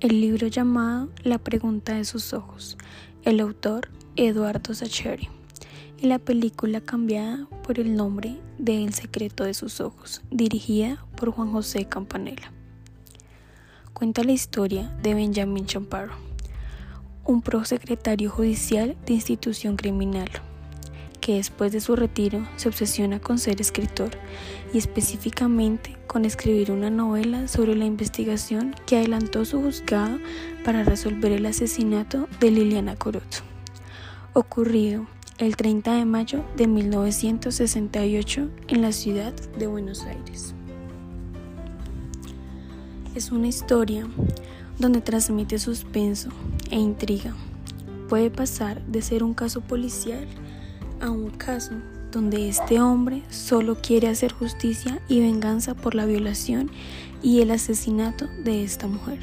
el libro llamado La pregunta de sus ojos, el autor Eduardo Sacheri, y la película cambiada por el nombre de El secreto de sus ojos, dirigida por Juan José Campanella. Cuenta la historia de Benjamin Champaro, un prosecretario judicial de institución criminal que después de su retiro se obsesiona con ser escritor y específicamente con escribir una novela sobre la investigación que adelantó su juzgado para resolver el asesinato de Liliana Coroto, ocurrido el 30 de mayo de 1968 en la ciudad de Buenos Aires. Es una historia donde transmite suspenso e intriga. Puede pasar de ser un caso policial a un caso donde este hombre solo quiere hacer justicia y venganza por la violación y el asesinato de esta mujer.